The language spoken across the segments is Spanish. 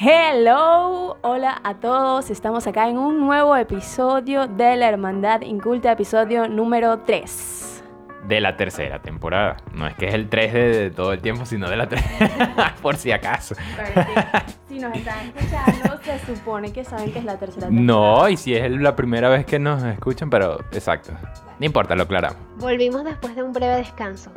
Hello, hola a todos, estamos acá en un nuevo episodio de la Hermandad Inculta, episodio número 3. De la tercera temporada. No es que es el 3 de, de todo el tiempo, sino de la 3. Por si acaso. si nos están escuchando, se supone que saben que es la tercera temporada. No, y si es la primera vez que nos escuchan, pero exacto. No importa, lo aclaramos. Volvimos después de un breve descanso.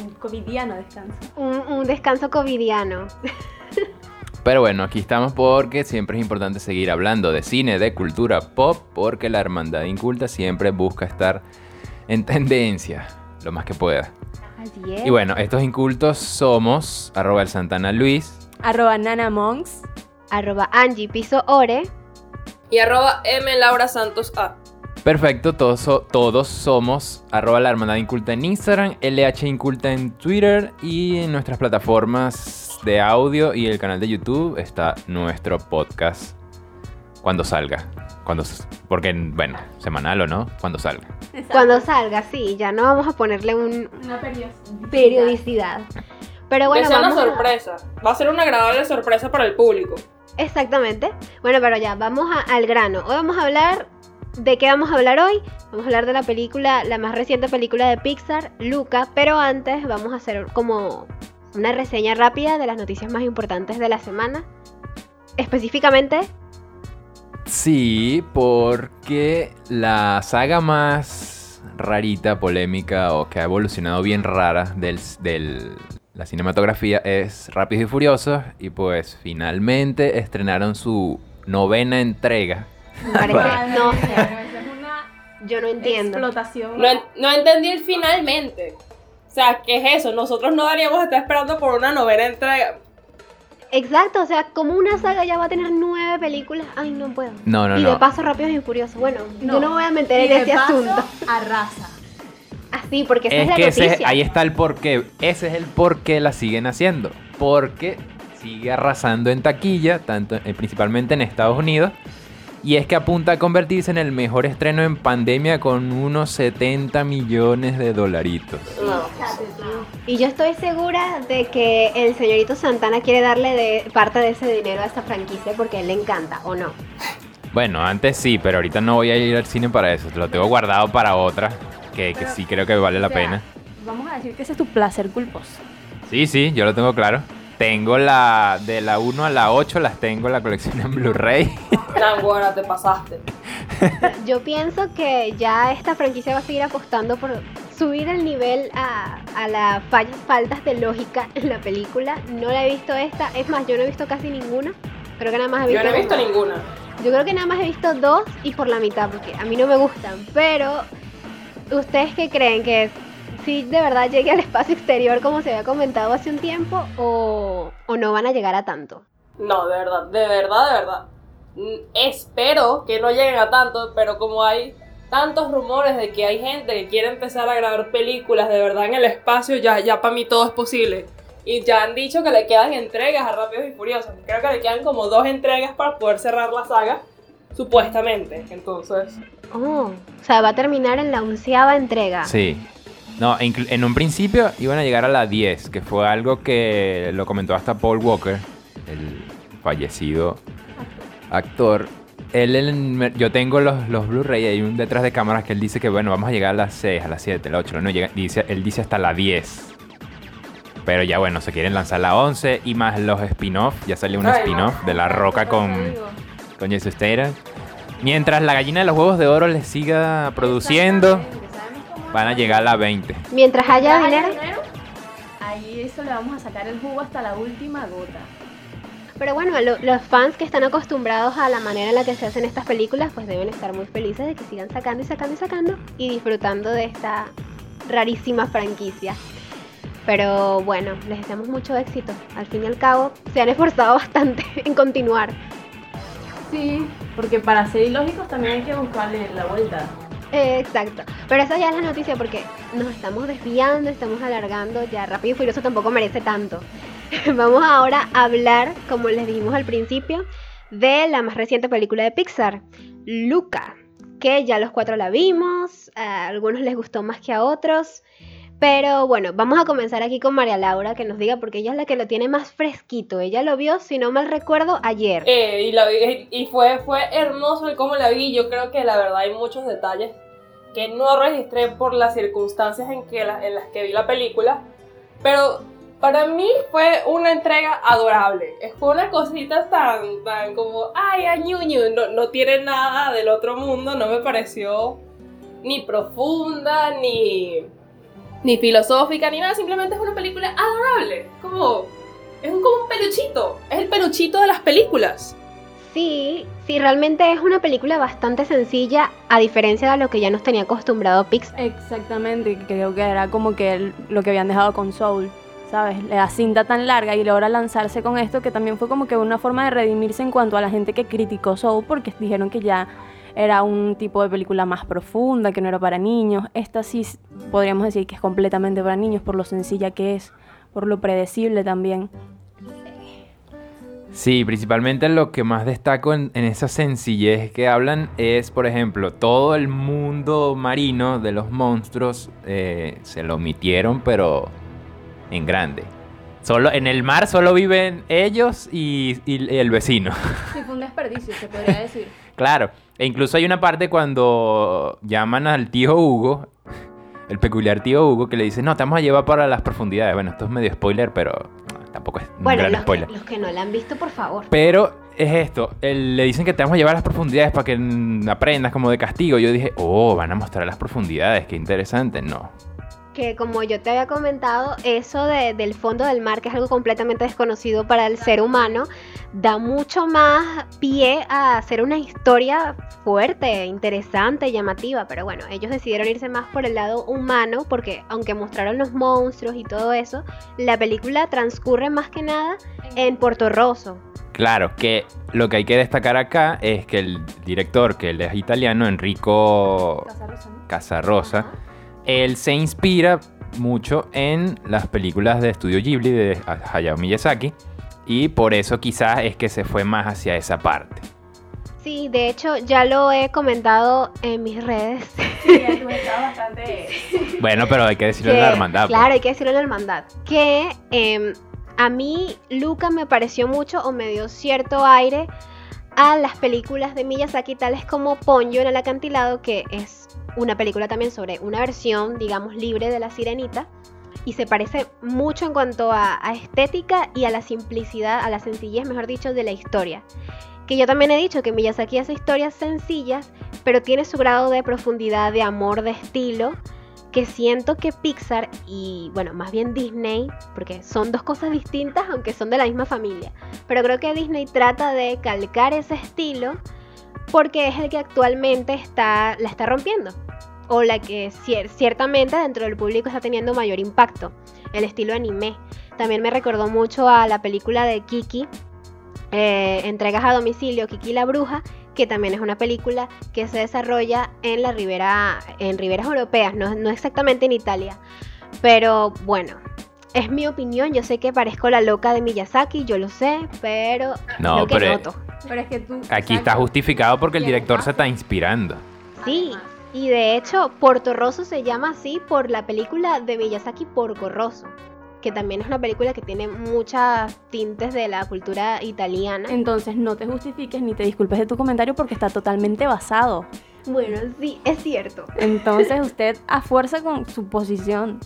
Un covidiano descanso. Un, un descanso covidiano. Pero bueno, aquí estamos porque siempre es importante seguir hablando de cine, de cultura pop, porque la Hermandad Inculta siempre busca estar en tendencia lo más que pueda. Así es. Y bueno, estos incultos somos arroba el Santana Luis. Arroba Nana Monks. Arroba Angie Piso Ore. Y arroba M Laura Santos A. Perfecto, todos, so- todos somos arroba la Hermandad Inculta en Instagram, LH Inculta en Twitter y en nuestras plataformas de audio y el canal de YouTube está nuestro podcast cuando salga. Cuando, porque, bueno, semanal o no, cuando salga. Cuando salga, sí, ya no vamos a ponerle un Una periodicidad. periodicidad. Pero bueno, que sea una vamos a- sorpresa. Va a ser una agradable sorpresa para el público. Exactamente. Bueno, pero ya, vamos a- al grano. Hoy vamos a hablar. ¿De qué vamos a hablar hoy? Vamos a hablar de la película, la más reciente película de Pixar, Luca. Pero antes vamos a hacer como una reseña rápida de las noticias más importantes de la semana. Específicamente, Sí, porque la saga más rarita, polémica o que ha evolucionado bien rara de del, la cinematografía es Rápidos y Furiosos y pues finalmente estrenaron su novena entrega. marica, no, Madre mía, esa es una yo no entiendo. explotación. No, no entendí el finalmente. O sea, ¿qué es eso? Nosotros no daríamos estar esperando por una novena entrega. Exacto, o sea, como una saga ya va a tener nueve películas. Ay, no puedo. No, no, y no. de paso, Rápidos y Furiosos. Bueno, yo no me voy a meter Y en de ese paso, asunto. Arrasa. Así, porque esa es, Es la que ese- noticia. ahí está el porqué. Ese es el por qué la siguen haciendo. Porque sigue arrasando en taquilla, tanto, eh, principalmente en Estados Unidos. Y es que apunta a convertirse en el mejor estreno en pandemia con unos 70 millones de dolaritos. No. Y yo estoy segura de que el señorito Santana quiere darle de parte de ese dinero a esta franquicia porque a él le encanta, ¿o no? Bueno, antes sí, pero ahorita no voy a ir al cine para eso. Lo tengo guardado para otra, que, sí creo que vale la O sea, pena. Vamos a decir que ese es tu placer culposo. Sí, sí, yo lo tengo claro. Tengo la de la 1 a la 8, las tengo en la colección en Blu-ray. Nanguara, te pasaste. Yo pienso que ya esta franquicia va a seguir apostando por subir el nivel a, a las fallas, faltas de lógica en la película. No la he visto esta, es más, yo no he visto casi ninguna. Creo que nada más he Yo visto. no he visto ninguna. Yo creo que nada más he visto dos y por la mitad, porque a mí no me gustan. Pero, ¿ustedes qué creen? ¿Que si de verdad llegue al espacio exterior como se había comentado hace un tiempo o, o no van a llegar a tanto? No, de verdad, de verdad, de verdad. Mm, Espero que no lleguen a tanto, pero como hay tantos rumores de que hay gente que quiere empezar a grabar películas de verdad en el espacio, ya, ya para mí todo es posible. Y ya han dicho que le quedan entregas a Rápidos y Furiosos. Creo que le quedan como dos entregas para poder cerrar la saga, supuestamente. Entonces, Oh, o sea, va a terminar en la onceava entrega. Sí. No, en un principio iban a llegar a la 10, que fue algo que lo comentó hasta Paul Walker, el fallecido actor. Él, yo tengo los, los Blu-ray y hay un detrás de cámaras que él dice que bueno, vamos a llegar a las 6, a las 7, a las 8, no llega, dice, él dice hasta la 10. Pero ya bueno, se quieren lanzar la 11 y más los spin-off, ya salió un spin-off de La Roca con, con Jason Statham. Mientras la gallina de los huevos de oro les siga produciendo, van a llegar a la 20. Mientras haya Ya dinero. ahí eso le vamos a sacar el jugo hasta la última gota. Pero bueno, lo- los fans que están acostumbrados a la manera en la que se hacen estas películas, pues deben estar muy felices de que sigan sacando y sacando y sacando y disfrutando de esta rarísima franquicia. Pero bueno, les deseamos mucho éxito. Al fin y al cabo, se han esforzado bastante en continuar. Sí, porque para ser ilógicos también hay que buscarle la vuelta. Exacto. Pero esa ya es la noticia porque nos estamos desviando, estamos alargando. Ya Rápido y Furioso tampoco merece tanto. Vamos ahora a hablar, como les dijimos al principio, de la más reciente película de Pixar, Luca. Que ya los cuatro la vimos, a algunos les gustó más que a otros. Pero bueno, vamos a comenzar aquí con María Laura, que nos diga, porque ella es la que lo tiene más fresquito. Ella lo vio, si no mal recuerdo, ayer. Eh, y la vi- y fue, fue hermoso el cómo la vi. Yo creo que la verdad hay muchos detalles que no registré por las circunstancias en, que la- en las que vi la película. Pero para mí fue una entrega adorable. Es una cosita tan, tan como, ay, a. No, no tiene nada del otro mundo. No me pareció ni profunda, ni, ni filosófica, ni nada. Simplemente es una película adorable. Como, es como un peluchito. Es el peluchito de las películas. Sí, sí, realmente es una película bastante sencilla, a diferencia de lo que ya nos tenía acostumbrado Pixar. Exactamente, creo que era como que lo que habían dejado con Soul, ¿sabes? La cinta tan larga y logra lanzarse con esto, que también fue como que una forma de redimirse en cuanto a la gente que criticó Soul, porque dijeron que ya era un tipo de película más profunda, que no era para niños. Esta sí podríamos decir que es completamente para niños por lo sencilla que es, por lo predecible también. Sí, principalmente lo que más destaco en, en esa sencillez que hablan es, por ejemplo, todo el mundo marino de los monstruos eh, se lo omitieron, pero en grande. Solo, en el mar solo viven ellos y, y el vecino. Sí, fue un desperdicio, se podría decir. Claro, e incluso hay una parte cuando llaman al tío Hugo, el peculiar tío Hugo, que le dice, no, te vamos a llevar para las profundidades. Bueno, esto es medio spoiler, pero tampoco es un Bueno, gran los spoiler. que, los que no la han visto, por favor. Pero es esto, el- le dicen que te vamos a llevar a las profundidades para que aprendas como de castigo. Yo dije, oh, van a mostrar las profundidades, qué interesante. No. Que como yo te había comentado, eso de- del fondo del mar, que es algo completamente desconocido para el ser humano, da mucho más pie a hacer una historia fuerte, interesante, llamativa. Pero bueno, ellos decidieron irse más por el lado humano, porque aunque mostraron los monstruos y todo eso, la película transcurre más que nada en Puerto Rosso. Claro, que lo que hay que destacar acá es que el director, que él es italiano, Enrico Casarosa, él se inspira mucho en las películas de estudio Ghibli de Hayao Miyazaki y por eso quizás es que se fue más hacia esa parte. Sí, de hecho ya lo he comentado en mis redes. Sí, bastante... Bueno, pero hay que decirlo en la que- hermandad. pues. Claro, hay que decirlo en la hermandad. Que em, a mí Luca me pareció mucho o me dio cierto aire a las películas de Miyazaki, tales como Ponyo en el acantilado, que es una película también sobre una versión, digamos, libre de la sirenita. Y se parece mucho en cuanto a, estética y a la simplicidad, a la sencillez, mejor dicho, de la historia. Que yo también he dicho que Miyazaki hace historias sencillas, pero tiene su grado de profundidad, de amor, de estilo, que siento que Pixar y, bueno, más bien Disney, porque son dos cosas distintas, aunque son de la misma familia, pero creo que Disney trata de calcar ese estilo porque es el que actualmente está, la está rompiendo, o la que cier- ciertamente dentro del público está teniendo mayor impacto, el estilo anime. También me recordó mucho a la película de Kiki, eh, Entregas a domicilio, Kiki la bruja, que también es una película que se desarrolla en la ribera, en riberas europeas, no, no exactamente en Italia. Pero bueno, es mi opinión, yo sé que parezco la loca de Miyazaki, yo lo sé, pero No, lo que pero noto. Pero es que tú... Aquí está justificado porque el director se está inspirando. Sí, y de hecho, Porto Rosso se llama así por la película de Miyazaki Porco Rosso, que también es una película que tiene muchas tintes de la cultura italiana. Entonces no te justifiques ni te disculpes de tu comentario porque está totalmente basado. Bueno, sí, es cierto. Entonces usted a fuerza con su posición.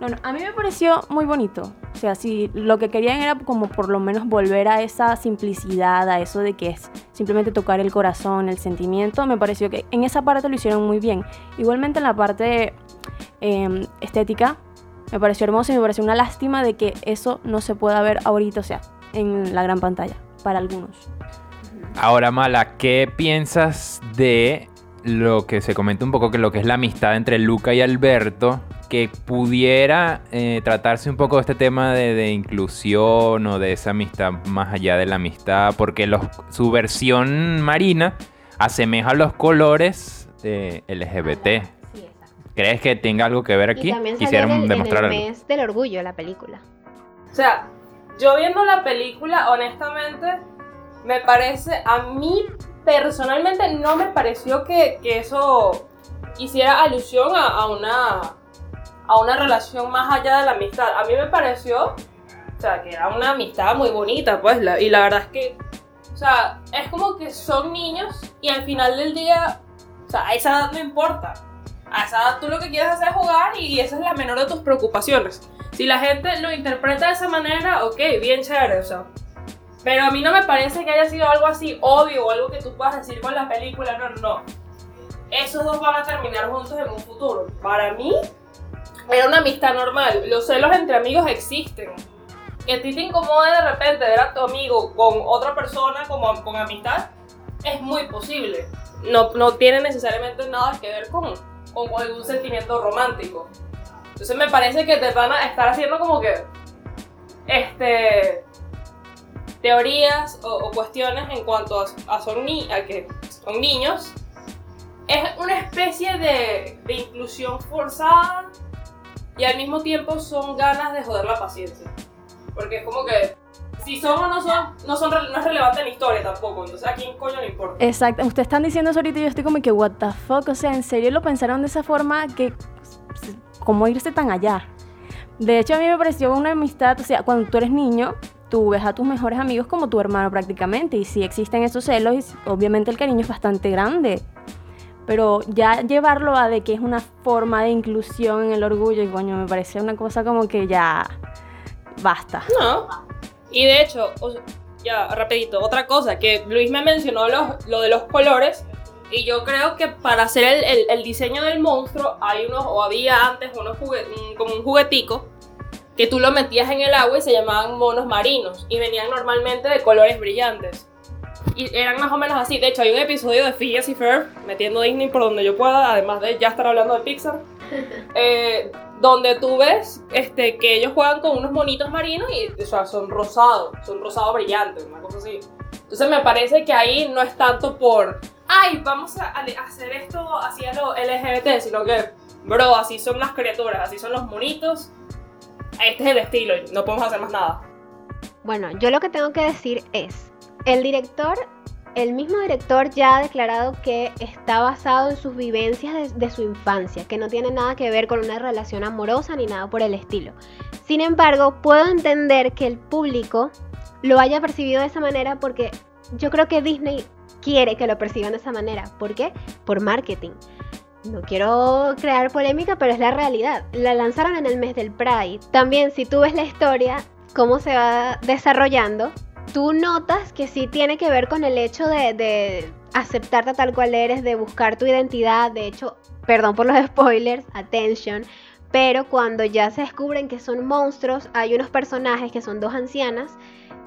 No, no, a mí me pareció muy bonito. O sea, si lo que querían era como por lo menos volver a esa simplicidad, a eso de que es simplemente tocar el corazón, el sentimiento, me pareció que en esa parte lo hicieron muy bien. Igualmente en la parte eh, estética, me pareció hermoso y me pareció una lástima de que eso no se pueda ver ahorita, o sea, en la gran pantalla, para algunos. Ahora, Mala, ¿qué piensas de lo que se comenta un poco que lo que es la amistad entre Luca y Alberto? Que pudiera eh, tratarse un poco de este tema de, de inclusión o de esa amistad más allá de la amistad, porque los- su versión marina asemeja los colores de LGBT. Sí, exacto. ¿Crees que tenga algo que ver aquí? Y también salió Quisieron en el, en demostrar el algo. mes del orgullo la película. O sea, yo viendo la película, honestamente, me parece, a mí personalmente no me pareció que, que eso hiciera alusión a, a una a una relación más allá de la amistad. A mí me pareció, o sea, que era una amistad muy bonita, pues, la- y la verdad es que, o sea, es como que son niños y al final del día, o sea, a esa edad no importa. A esa edad tú lo que quieres hacer es jugar y esa es la menor de tus preocupaciones. Si la gente lo interpreta de esa manera, ok, bien chévere, o sea. Pero a mí no me parece que haya sido algo así obvio o algo que tú puedas decir con la película, no, no, no. Esos dos van a terminar juntos en un futuro. Para mí, era una amistad normal. Los celos entre amigos existen. Que a ti te incomode de repente ver a tu amigo con otra persona como con amistad, es muy posible. No, no tiene necesariamente nada que ver con, con algún sentimiento romántico. Entonces me parece que te van a estar haciendo como que este teorías o, o cuestiones en cuanto a, a son ni- a que son niños. Es una especie de, de inclusión forzada y al mismo tiempo son ganas de joder la paciencia. Porque es como que si son o no son, no, son no es relevante en historia tampoco. Entonces a quién coño le importa. Exacto, ustedes están diciendo eso ahorita y yo estoy como que, what the fuck, o sea, ¿en serio lo pensaron de esa forma que, cómo irse tan allá? De hecho, a mí me pareció una amistad, o sea, cuando tú eres niño, tú ves a tus mejores amigos como tu hermano prácticamente, y sí existen esos celos, y obviamente el cariño es bastante grande. Pero ya llevarlo a de que es una forma de inclusión en el orgullo, y coño, me parece una cosa como que ya basta. No. Y de hecho, ya, rapidito, otra cosa, que Luis me mencionó los- lo de los colores. Y yo creo que para hacer el, el- el diseño del monstruo hay unos, o había antes unos jugue- un- como un juguetico que tú lo metías en el agua y se llamaban monos marinos. Y venían normalmente de colores brillantes. Y eran más o menos así. De hecho, hay un episodio de Phineas y Ferb, metiendo Disney por donde yo pueda, además de ya estar hablando de Pixar. eh, donde tú ves este, que ellos juegan con unos monitos marinos y o sea, son rosados, son rosados brillantes, una cosa así. Entonces me parece que ahí no es tanto por, ay, vamos a, a hacer esto así a lo LGBT, sino que, bro, así son las criaturas, así son los monitos, este es el estilo, no podemos hacer más nada. Bueno, yo lo que tengo que decir es, el director, el mismo director ya ha declarado que está basado en sus vivencias de, su infancia, que no tiene nada que ver con una relación amorosa ni nada por el estilo. Sin embargo, puedo entender que el público lo haya percibido de esa manera porque yo creo que Disney quiere que lo perciban de esa manera. ¿Por qué? Por marketing. No quiero crear polémica, pero es la realidad. La lanzaron en el mes del Pride. También, si tú ves la historia, cómo se va desarrollando, tú notas que sí tiene que ver con el hecho de, aceptarte tal cual eres, de buscar tu identidad. De hecho, perdón por los spoilers, attention. Pero cuando ya se descubren que son monstruos, hay unos personajes que son dos ancianas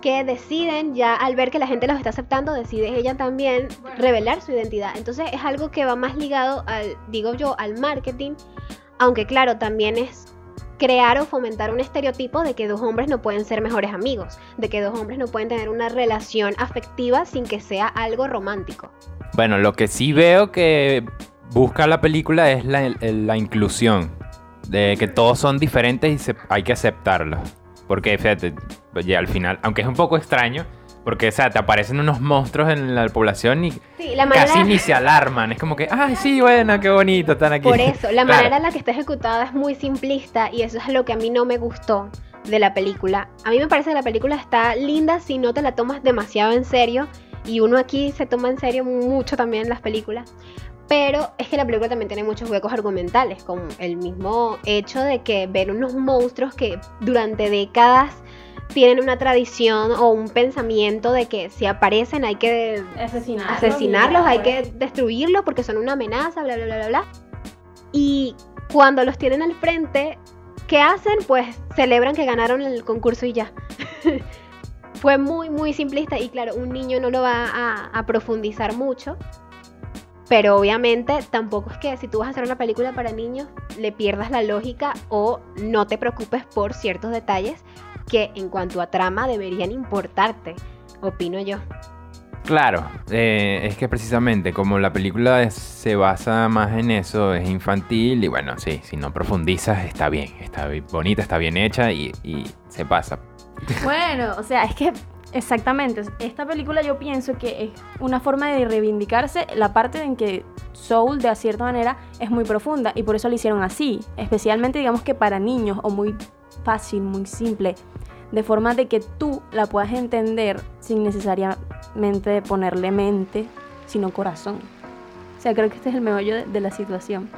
que deciden ya al ver que la gente los está aceptando, decide ella también revelar su identidad. Entonces es algo que va más ligado al, digo yo, al marketing, aunque claro, también es crear o fomentar un estereotipo de que dos hombres no pueden ser mejores amigos, de que dos hombres no pueden tener una relación afectiva sin que sea algo romántico. Bueno, lo que sí veo que busca la película es la, inclusión. De que todos son diferentes y hay que aceptarlos. Porque, fíjate, al final, aunque es un poco extraño, porque, o sea, te aparecen unos monstruos en la población y Sí, la manera... casi ni se alarman. Es como que, ay, sí, bueno, qué bonito, están aquí. Por eso, la Claro. manera en la que está ejecutada es muy simplista y eso es lo que a mí no me gustó de la película. A mí me parece que la película está linda si no te la tomas demasiado en serio y uno aquí se toma en serio mucho también las películas. Pero es que la película también tiene muchos huecos argumentales, como el mismo hecho de que ver unos monstruos que durante décadas tienen una tradición o un pensamiento de que si aparecen hay que Asesinarlos. asesinarlos, hay que destruirlos porque son una amenaza, bla, bla, bla, bla, bla. Y cuando los tienen al frente, ¿qué hacen? Pues celebran que ganaron el concurso y ya. Fue muy, muy simplista y claro, un niño no lo va a, a profundizar mucho. Pero obviamente tampoco es que si tú vas a hacer una película para niños le pierdas la lógica o no te preocupes por ciertos detalles que en cuanto a trama deberían importarte, opino yo. Claro, eh, es que precisamente como la película es- se basa más en eso, es infantil y bueno, sí, si no profundizas está bien, está bonita, está bien hecha y, y se pasa. Bueno, o sea, es que Exactamente. Esta película yo pienso que es una forma de reivindicarse la parte en que Soul, de cierta manera, es muy profunda y por eso lo hicieron así. Especialmente, digamos que para niños o muy fácil, muy simple. De forma de que tú la puedas entender sin necesariamente ponerle mente, sino corazón. O sea, creo que este es el meollo de, de la situación.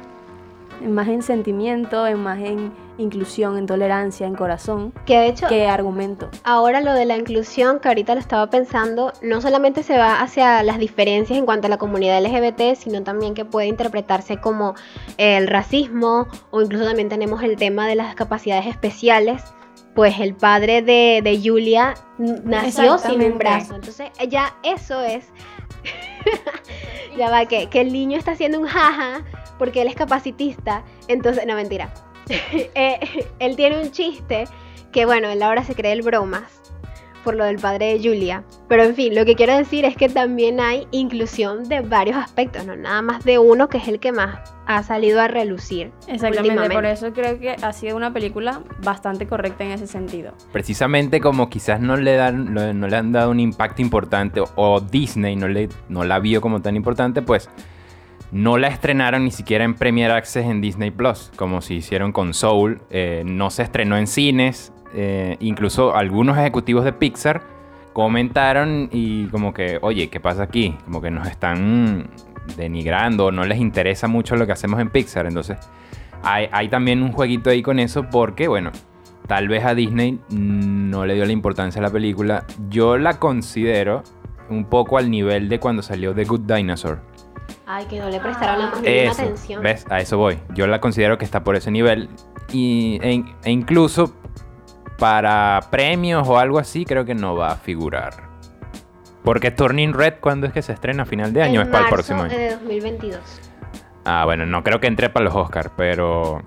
Más en sentimiento, en más en inclusión, en tolerancia, en corazón, Que de hecho, que argumento. ahora lo de la inclusión, que ahorita lo estaba pensando, no solamente se va hacia las diferencias en cuanto a la comunidad LGBT, sino también que puede interpretarse como el racismo o incluso también tenemos el tema de las capacidades especiales. Pues el padre de, de Julia nació sin un brazo. Entonces ya eso es... ya va, que, que el niño está haciendo un jaja porque él es capacitista. Entonces, no mentira. Eh, él tiene un chiste que bueno, él ahora se cree el bromas por lo del padre de Julia. Pero en fin, lo que quiero decir es que también hay inclusión de varios aspectos, no nada más de uno que es el que más ha salido a relucir. Exactamente, por eso creo que ha sido una película bastante correcta en ese sentido. Precisamente como quizás no le, dan, no, no le han dado un impacto importante o, o Disney no, le, no la vio como tan importante, pues no la estrenaron ni siquiera en Premier Access en Disney Plus, como si hicieron con Soul. Eh, no se estrenó en cines. eh, incluso algunos ejecutivos de Pixar comentaron y como que, oye, ¿qué pasa aquí? Como que nos están denigrando, no les interesa mucho lo que hacemos en Pixar. Entonces, hay también un jueguito ahí con eso porque, bueno, tal vez a Disney no le dio la importancia a la película. Yo la considero un poco al nivel de cuando salió The Good Dinosaur. Ay, que no le prestaron la más mínima Eso, atención. ¿ves? A eso voy. Yo la considero que está por ese nivel. Y, e, e incluso para premios o algo así, creo que no va a figurar. Porque Turning Red, ¿cuándo es que se estrena? ¿A final de año? En es para el próximo año? de 2022. Ah, bueno, no creo que entre para los Oscars, pero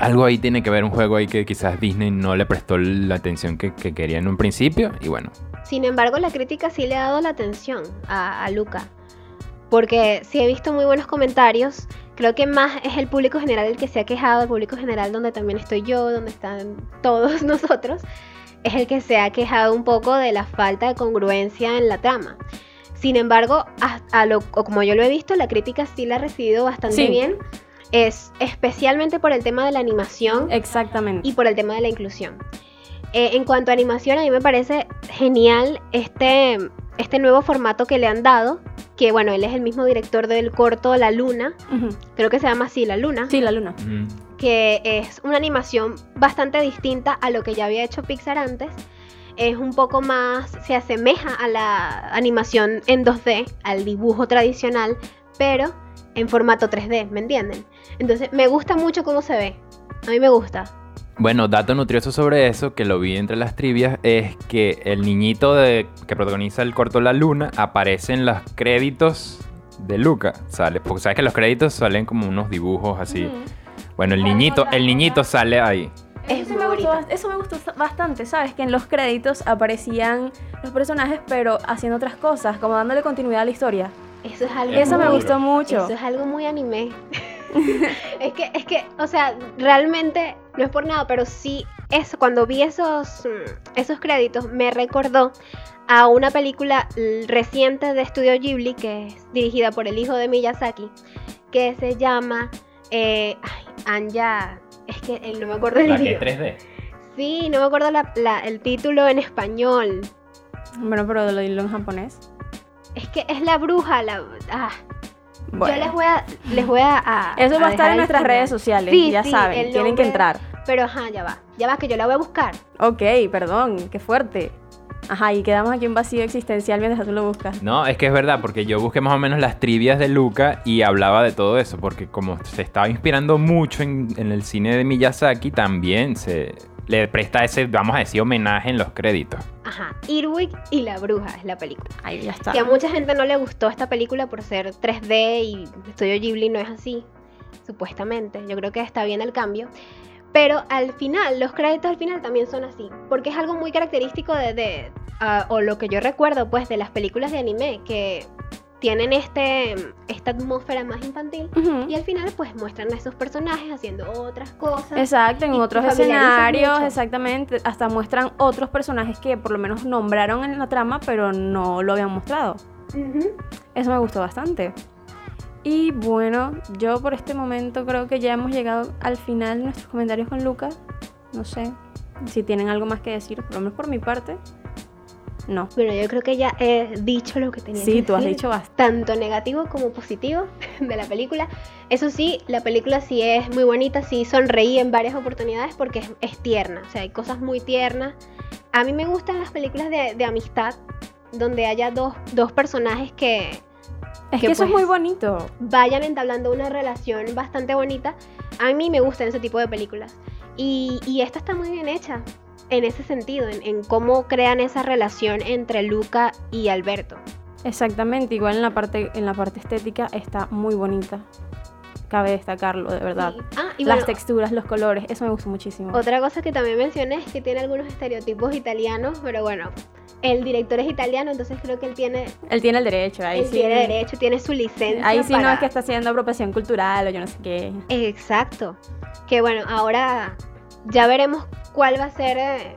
algo ahí tiene que ver, un juego ahí que quizás Disney no le prestó la atención que, que quería en un principio. Y bueno, Sin embargo, la crítica sí le ha dado la atención a, a Luca. Porque sí he visto muy buenos comentarios. Creo que más es el público general el que se ha quejado, el público general donde también estoy yo, donde están todos nosotros, es el que se ha quejado un poco de la falta de congruencia en la trama. Sin embargo, a, a lo, o como yo lo he visto, la crítica sí la ha recibido bastante Sí. bien. Es especialmente por el tema de la animación Exactamente. y por el tema de la inclusión. Eh, en cuanto a animación, a mí me parece genial este, este nuevo formato que le han dado, que bueno, él es el mismo director del corto La Luna, creo que se llama así, La Luna, Sí, la luna. que es una animación bastante distinta a lo que ya había hecho Pixar antes. Es un poco más, se asemeja a la animación en 2D, al dibujo tradicional, pero en formato 3D, ¿me entienden? Entonces, me gusta mucho cómo se ve. A mí me gusta. Bueno, dato nutrioso sobre eso, que lo vi entre las trivias, es que el niñito de, que protagoniza el corto La Luna aparece en los créditos de Luca. Sale, porque sabes que los créditos salen como unos dibujos así. Bueno, el niñito, el niñito sale ahí. Es Eso, me gustó, eso me gustó bastante, ¿sabes? Que en los créditos aparecían los personajes, pero haciendo otras cosas, como dándole continuidad a la historia. Eso es algo Eso me muy- gustó mucho. Eso es algo muy anime. es que, es que, o sea, realmente no es por nada, pero sí, eso, cuando vi esos, esos créditos, me recordó a una película reciente de Estudio Ghibli, que es dirigida por el hijo de Miyazaki, que se llama eh, ay, Anya. Es que eh, no me acuerdo el idioma. 3D. Sí, no me acuerdo la- la- el título en español. Bueno, pero lo dilo en japonés. Es que es la bruja, la. ah. Bueno. Yo les voy a. Les voy a, a- Eso va a estar en nuestras final. redes sociales, Sí, ya sí, saben, tienen que entrar. Pero ajá, ya va. Ya va, que yo la voy a buscar. Ok, perdón, qué fuerte. Ajá, y quedamos aquí en vacío existencial mientras tú lo buscas. No, es que es verdad, porque yo busqué más o menos las trivias de Luca y hablaba de todo eso, porque como se estaba inspirando mucho en, en el cine de Miyazaki, también se le presta ese, vamos a decir, homenaje en los créditos. Ajá. Irwig y la bruja es la película. Ahí ya está. Que a mucha gente no le gustó esta película por ser 3D y Estudio Ghibli no es así. Supuestamente. Yo creo que está bien el cambio. Pero al final, los créditos al final también son así. Porque es algo muy característico de. de, ah, o lo que yo recuerdo, pues, de las películas de anime. Que tienen este, esta atmósfera más infantil. Ujú. Y al final pues muestran a esos personajes haciendo otras cosas. Exacto, en otros escenarios, exactamente. Hasta muestran otros personajes que por lo menos nombraron en la trama, pero no lo habían mostrado. Eso me gustó bastante. Y bueno, yo por este momento creo que ya hemos llegado al final de nuestros comentarios con Lucas. No sé si tienen algo más que decir, por lo menos por mi parte. No. Bueno, yo creo que ya he dicho lo que tenía que Sí, tú has decir. dicho bastante. tanto negativo como positivo de la película. Eso sí, la película sí es muy bonita, sí sonreí en varias oportunidades porque es, es tierna, o sea, hay cosas muy tiernas. A mí me gustan las películas de, de amistad donde haya dos, dos personajes que Es que que eso es pues- muy bonito. vayan entablando una relación bastante bonita. A mí me gustan ese tipo de películas. Y, y esta está muy bien hecha en ese sentido, en, en cómo crean esa relación entre Luca y Alberto. Exactamente, igual en la parte, en la parte estética está muy bonita. Cabe destacarlo, de verdad. Sí. Ah, y Las bueno, texturas, los colores, eso me gustó muchísimo. Otra cosa que también mencioné es que tiene algunos estereotipos italianos, pero bueno, el director es italiano, entonces creo que él tiene, Él tiene el derecho, ahí él sí. tiene derecho, tiene su licencia. Ahí sí no es que está haciendo apropiación cultural o yo no sé qué. Exacto. Que bueno, ahora ya veremos cuál va a ser eh,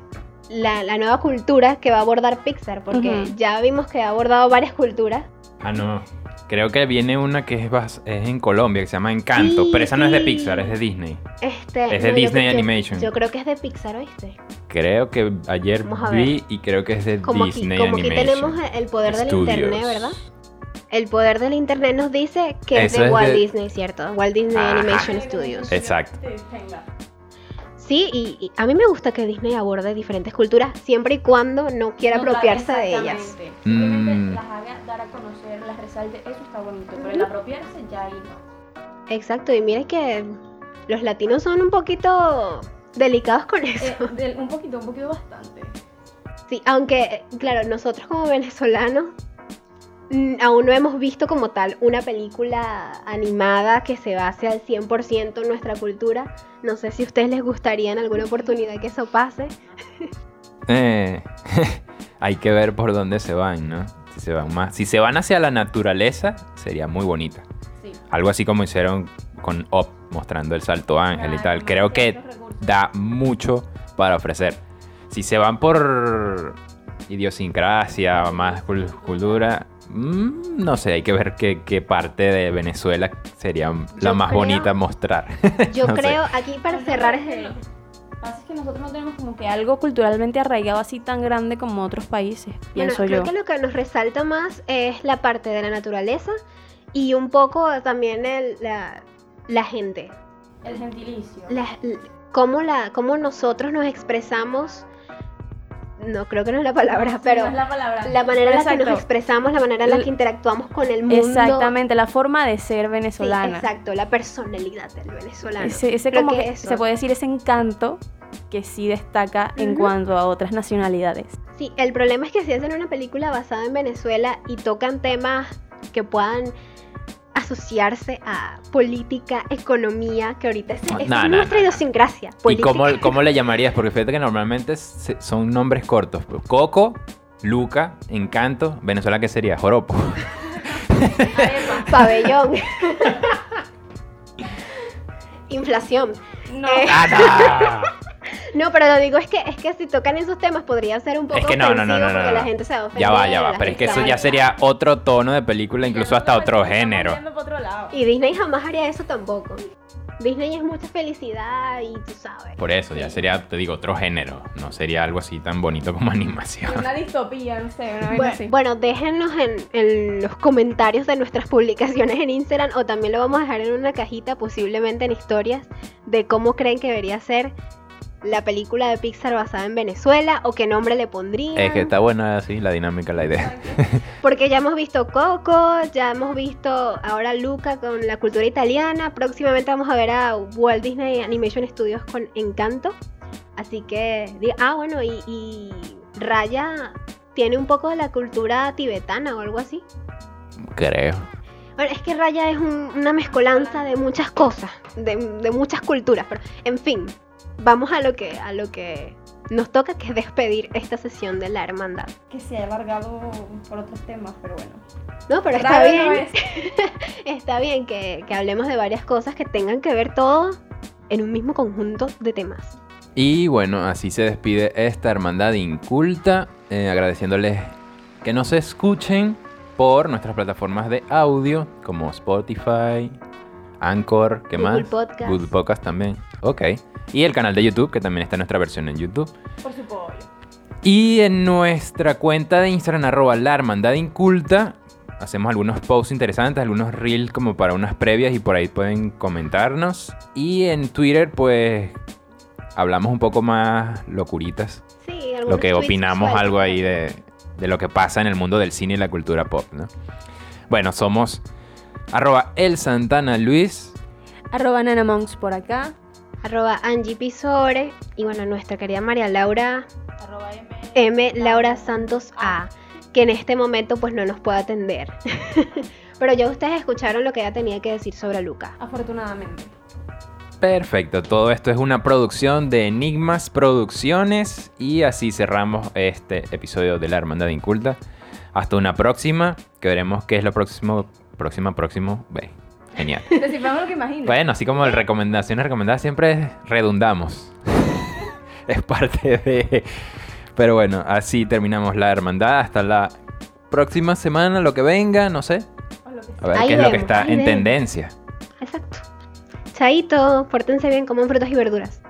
la, la nueva cultura que va a abordar Pixar, porque ya vimos que ha abordado varias culturas. Ah, no. Creo que viene una que es, en Colombia, que se llama Encanto, Sí, pero esa no es de. Pixar, es de Disney. Este, Es de Disney Animation. Yo creo que es de Pixar, ¿oíste? Creo que ayer vi y creo que es de Como aquí, Disney como aquí Animation. tenemos el poder del internet, ¿verdad? El poder del internet nos dice que es de es Walt de- Disney, ¿cierto? Walt Disney Ajá. Animation Studios. Exacto. Sí, y, y a mí me gusta que Disney aborde diferentes culturas siempre y cuando no quiera apropiarse de ellas. Mm. las haga dar a conocer, las resalte, eso está bonito, pero el apropiarse ya ahí no. Exacto, y mire que los latinos son un poquito delicados con eso. Eh, del- un poquito, un poquito bastante. Sí, aunque, claro, nosotros como venezolanos aún no hemos visto como tal una película animada que se base al 100% en nuestra cultura. No sé si a ustedes les gustaría en alguna oportunidad que eso pase. Eh, hay que ver por dónde se van, ¿no? Si se van más, si se van hacia la naturaleza, sería muy bonita. Sí. Algo así como hicieron con Up, mostrando el salto ángel y tal. Creo que da mucho para ofrecer. Si se van por idiosincrasia, más cul- cultura, mm, no sé, hay que ver qué, qué parte de Venezuela sería la Yo más creo- bonita mostrar. Yo No sé. creo, aquí para cerrar es es... Lo que pasa es que nosotros no tenemos como que algo culturalmente arraigado así tan grande como otros países, Bueno, pienso creo yo. que lo que nos resalta más es la parte de la naturaleza y un poco también el- la, la gente. El gentilicio. la- l- cómo, la, cómo nosotros nos expresamos, no creo que no es la palabra, pero no es la palabra. la manera en la que nos expresamos, la manera en la que interactuamos con el mundo. Exactamente, la forma de ser Sí, venezolana. exacto, la personalidad del venezolano. Ese, ese Creo como que que eso. se puede decir ese encanto que sí destaca en cuanto a otras nacionalidades. Sí, el problema es que si hacen una película basada en Venezuela y tocan temas que puedan asociarse a política, economía, que ahorita es, No, esa no, es no, nuestra no. idiosincrasia. ¿Y cómo, cómo le llamarías? Porque fíjate que normalmente se- son nombres cortos. Coco, Luca, Encanto, Venezuela, ¿qué sería? Joropo. Pabellón. Inflación. No. Eh, ¡Ah, No, pero lo digo es que es que si tocan esos temas podría ser un poco Es que no, no, no, no, no, porque no. la gente se va a ofender. Ya va, ya va. Pero es que eso ya sería otro tono de película, incluso hasta otro género. Y Disney jamás haría eso tampoco. Disney es mucha felicidad y tú sabes. Por eso, ya sería, te digo, otro género. No sería algo así tan bonito como animación. Una distopía, no sé, una Bueno, así. bueno, déjennos en, en los comentarios de nuestras publicaciones en Instagram o también lo vamos a dejar en una cajita, posiblemente en historias, de cómo creen que debería ser la película de Pixar basada en Venezuela o qué nombre le pondrían. Es que está buena así la dinámica, la idea. Porque ya hemos visto Coco, ya hemos visto ahora Luca con la cultura italiana, próximamente vamos a ver a Walt Disney Animation Studios con Encanto. Así que, ah, bueno, y, y Raya tiene un poco de la cultura tibetana o algo así. Creo. Bueno, es que Raya es un- una mezcolanza de muchas cosas, de, de muchas culturas, pero en fin, vamos a lo que a lo que nos toca que es despedir esta sesión de la hermandad. Que se ha alargado por otros temas, pero bueno. No, pero está bien. es. Está bien que, que hablemos de varias cosas que tengan que ver todo en un mismo conjunto de temas. Y bueno, así se despide esta hermandad inculta, eh, agradeciéndoles que nos escuchen por nuestras plataformas de audio como Spotify, Anchor, ¿qué Google más? Podcast. Google Podcast también. Ok. Y el canal de YouTube, que también está en nuestra versión en YouTube. Por su pollo. Y en nuestra cuenta de Instagram, arroba la hermandad inculta, hacemos algunos posts interesantes, algunos reels como para unas previas y por ahí pueden comentarnos. Y en Twitter, pues, hablamos un poco más locuritas. Sí, Lo que opinamos algo ahí de, de lo que pasa en el mundo del cine y la cultura pop, ¿no? Bueno, somos arroba el Santana Luis. Arroba Nanamonks por acá. Arroba Angie Pisore. Y bueno, nuestra querida María Laura Arroba M. M. Laura Santos A. Que en este momento pues no nos puede atender. Pero ya ustedes escucharon lo que ella tenía que decir sobre Luca. Afortunadamente. Perfecto, todo esto es una producción de Enigmas Producciones y así cerramos este episodio de la Hermandad Inculta. Hasta una próxima, que veremos qué es lo próximo, próxima, próximo. Ve, genial. Desciframos lo que imagino. Bueno, así como recomendaciones recomendadas, siempre redundamos. es parte de... Pero bueno, así terminamos la hermandad. Hasta la próxima semana, lo que venga, no sé. A ver Ahí qué es lo que está en vemos. tendencia. Exacto. Chaito, pórtense bien, coman frutas y verduras.